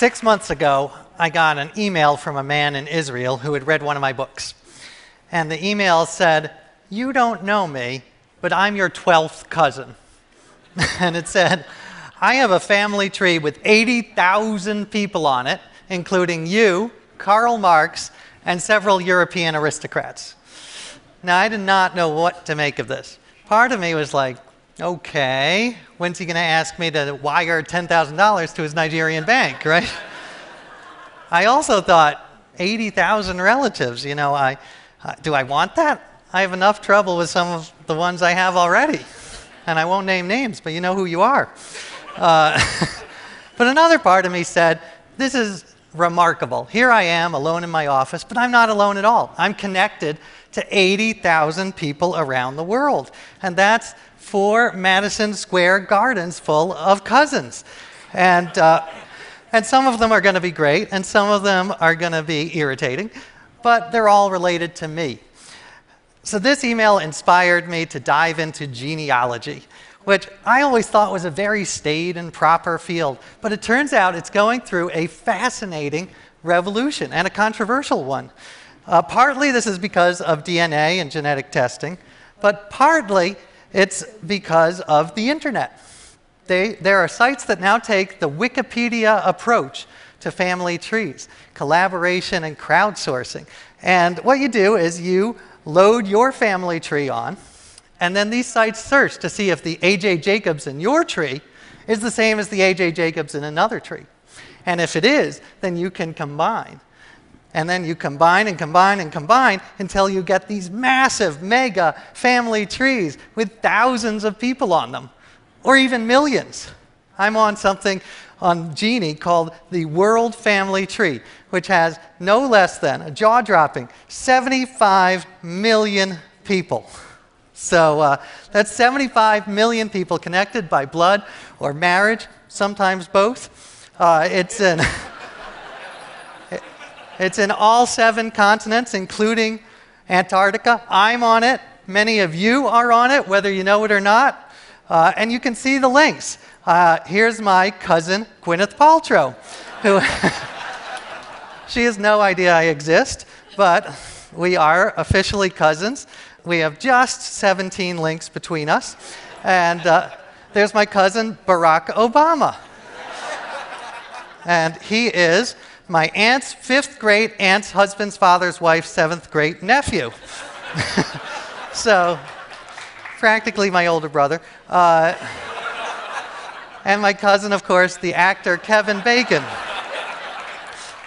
Six months ago, I got an email from a man in Israel who had read one of my books. And the email said, You don't know me, but I'm your 12th cousin. and it said, I have a family tree with 80,000 people on it, including you, Karl Marx, and several European aristocrats. Now, I did not know what to make of this. Part of me was like, okay, when's he going to ask me to wire $10,000 to his Nigerian bank, right? I also thought, 80,000 relatives, you know, I, uh, do I want that? I have enough trouble with some of the ones I have already. And I won't name names, but you know who you are. Uh, but another part of me said, this is remarkable. Here I am alone in my office, but I'm not alone at all. I'm connected to 80,000 people around the world. And that's four Madison Square Gardens full of cousins. And, uh, and some of them are going to be great, and some of them are going to be irritating, but they're all related to me. So this email inspired me to dive into genealogy, which I always thought was a very staid and proper field. But it turns out it's going through a fascinating revolution and a controversial one. Uh, partly this is because of DNA and genetic testing, but partly it's because of the internet. They, there are sites that now take the Wikipedia approach to family trees, collaboration and crowdsourcing. And what you do is you load your family tree on, and then these sites search to see if the AJ Jacobs in your tree is the same as the AJ Jacobs in another tree. And if it is, then you can combine. And then you combine and combine and combine until you get these massive, mega family trees with thousands of people on them, or even millions. I'm on something on Geni called the World Family Tree, which has no less than a jaw dropping 75 million people. So uh, that's 75 million people connected by blood or marriage, sometimes both. Uh, it's in. It's in all seven continents, including Antarctica. I'm on it. Many of you are on it, whether you know it or not. Uh, and you can see the links. Uh, here's my cousin, Gwyneth Paltrow, who she has no idea I exist, but we are officially cousins. We have just 17 links between us. And uh, there's my cousin, Barack Obama. and he is my aunt's fifth great aunt's husband's father's wife's seventh great nephew. so, practically my older brother. Uh, and my cousin, of course, the actor Kevin Bacon,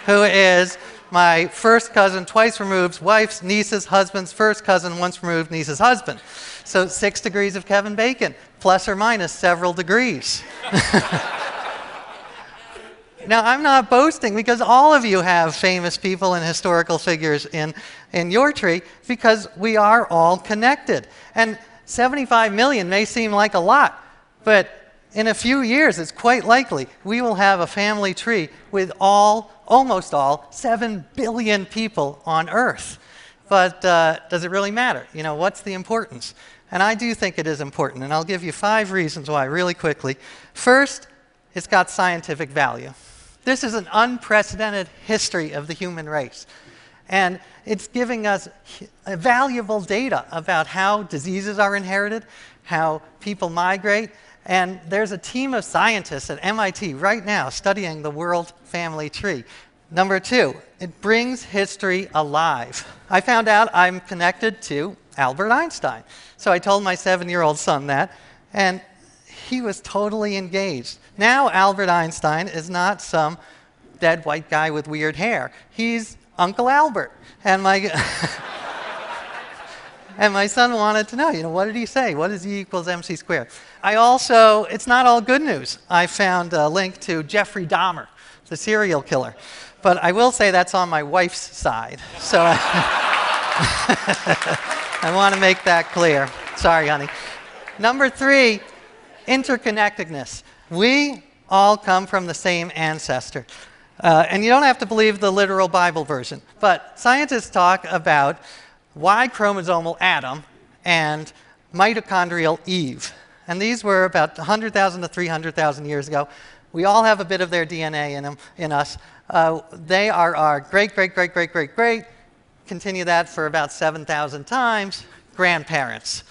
who is my first cousin, twice removed, wife's niece's husband's first cousin, once removed, niece's husband. So, six degrees of Kevin Bacon, plus or minus several degrees. Now, I'm not boasting because all of you have famous people and historical figures in, in your tree because we are all connected. And 75 million may seem like a lot, but in a few years, it's quite likely we will have a family tree with all, almost all, 7 billion people on Earth. But uh, does it really matter? You know, what's the importance? And I do think it is important, and I'll give you five reasons why really quickly. First, it's got scientific value. This is an unprecedented history of the human race. And it's giving us valuable data about how diseases are inherited, how people migrate. And there's a team of scientists at MIT right now studying the world family tree. Number two, it brings history alive. I found out I'm connected to Albert Einstein. So I told my seven year old son that, and he was totally engaged. Now, Albert Einstein is not some dead white guy with weird hair. He's Uncle Albert. And my, and my son wanted to know, you know, what did he say? What is E equals mc squared? I also, it's not all good news. I found a link to Jeffrey Dahmer, the serial killer. But I will say that's on my wife's side. So I, I want to make that clear. Sorry, honey. Number three, interconnectedness. We all come from the same ancestor. Uh, and you don't have to believe the literal Bible version, but scientists talk about Y chromosomal Adam and mitochondrial Eve. And these were about 100,000 to 300,000 years ago. We all have a bit of their DNA in, them, in us. Uh, they are our great, great, great, great, great, great. Continue that for about 7,000 times. Grandparents.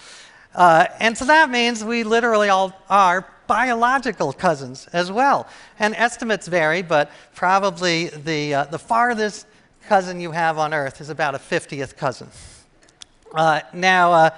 Uh, and so that means we literally all are biological cousins as well. And estimates vary, but probably the, uh, the farthest cousin you have on Earth is about a 50th cousin. Uh, now, uh,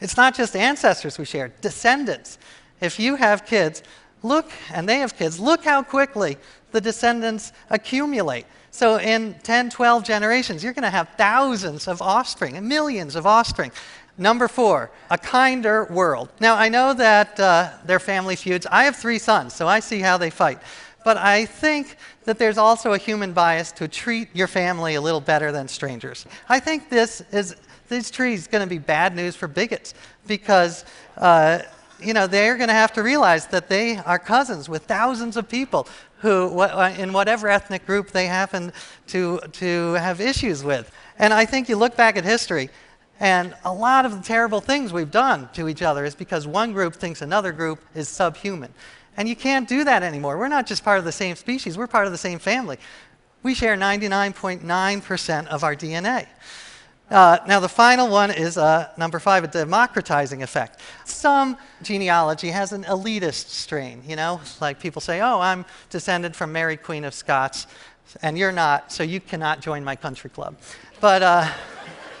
it's not just ancestors we share, descendants. If you have kids, look, and they have kids, look how quickly the descendants accumulate. So, in 10, 12 generations, you're going to have thousands of offspring and millions of offspring. Number four, a kinder world. Now, I know that uh, they're family feuds. I have three sons, so I see how they fight. But I think that there's also a human bias to treat your family a little better than strangers. I think this is this trees going to be bad news for bigots because uh, you know they're going to have to realize that they are cousins with thousands of people who, uh, in whatever ethnic group they happen to to have issues with. And I think you look back at history and a lot of the terrible things we've done to each other is because one group thinks another group is subhuman. And you can't do that anymore. We're not just part of the same species, we're part of the same family. We share 99.9% of our DNA. Uh, now, the final one is uh, number five, a democratizing effect. Some genealogy has an elitist strain, you know, like people say, oh, I'm descended from Mary, Queen of Scots, and you're not, so you cannot join my country club. But uh,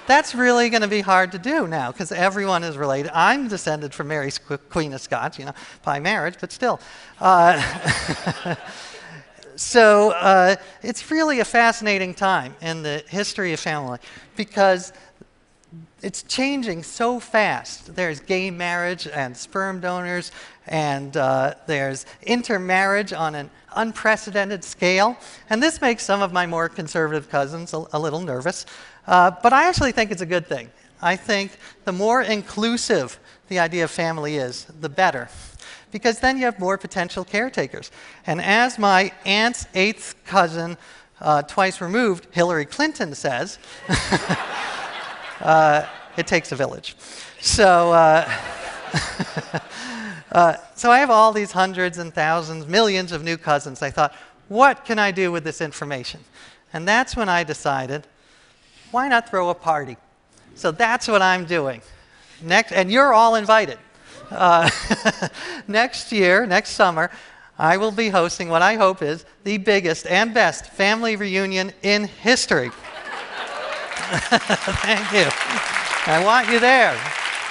that's really going to be hard to do now because everyone is related. I'm descended from Mary, Queen of Scots, you know, by marriage, but still. So uh, it's really a fascinating time in the history of family because it's changing so fast. There's gay marriage and sperm donors, and uh, there's intermarriage on an unprecedented scale. And this makes some of my more conservative cousins a, a little nervous. Uh, but I actually think it's a good thing. I think the more inclusive the idea of family is, the better. Because then you have more potential caretakers. And as my aunt's eighth cousin, uh, twice removed, Hillary Clinton says, uh, it takes a village. So, uh, uh, so I have all these hundreds and thousands, millions of new cousins. I thought, what can I do with this information? And that's when I decided why not throw a party? So that's what I'm doing. Next, and you're all invited. Uh, next year, next summer, I will be hosting what I hope is the biggest and best family reunion in history. Thank you. I want you there.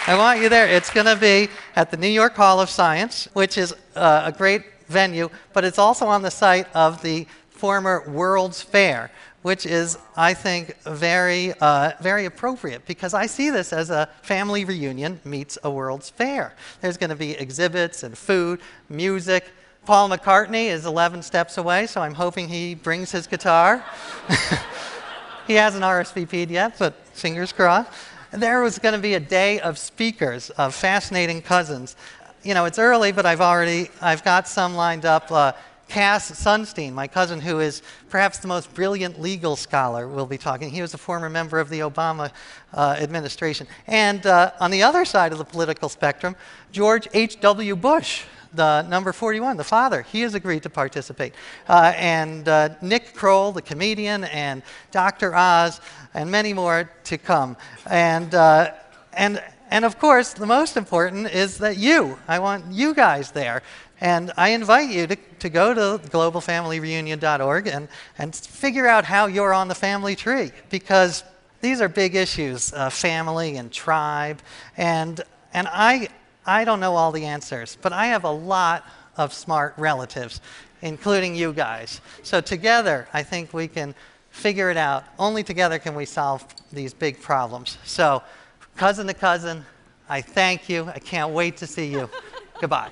I want you there. It's going to be at the New York Hall of Science, which is uh, a great venue, but it's also on the site of the former World's Fair, which is, I think, very, uh, very appropriate because I see this as a family reunion meets a World's Fair. There's going to be exhibits and food, music. Paul McCartney is 11 steps away, so I'm hoping he brings his guitar. he hasn't RSVP'd yet, but fingers crossed. There was going to be a day of speakers, of fascinating cousins. You know, it's early, but I've already, I've got some lined up. Uh, Cass Sunstein, my cousin, who is perhaps the most brilliant legal scholar, will be talking. He was a former member of the Obama uh, administration. And uh, on the other side of the political spectrum, George H.W. Bush, the number 41, the father, he has agreed to participate. Uh, and uh, Nick Kroll, the comedian, and Dr. Oz, and many more to come. And, uh, and, and of course, the most important is that you, I want you guys there. And I invite you to, to go to globalfamilyreunion.org and, and figure out how you're on the family tree because these are big issues uh, family and tribe. And, and I, I don't know all the answers, but I have a lot of smart relatives, including you guys. So together, I think we can figure it out. Only together can we solve these big problems. So, cousin to cousin, I thank you. I can't wait to see you. Goodbye.